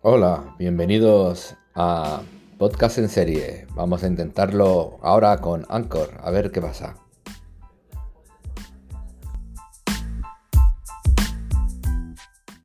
Hola, bienvenidos a Podcast en serie. Vamos a intentarlo ahora con Anchor, a ver qué pasa.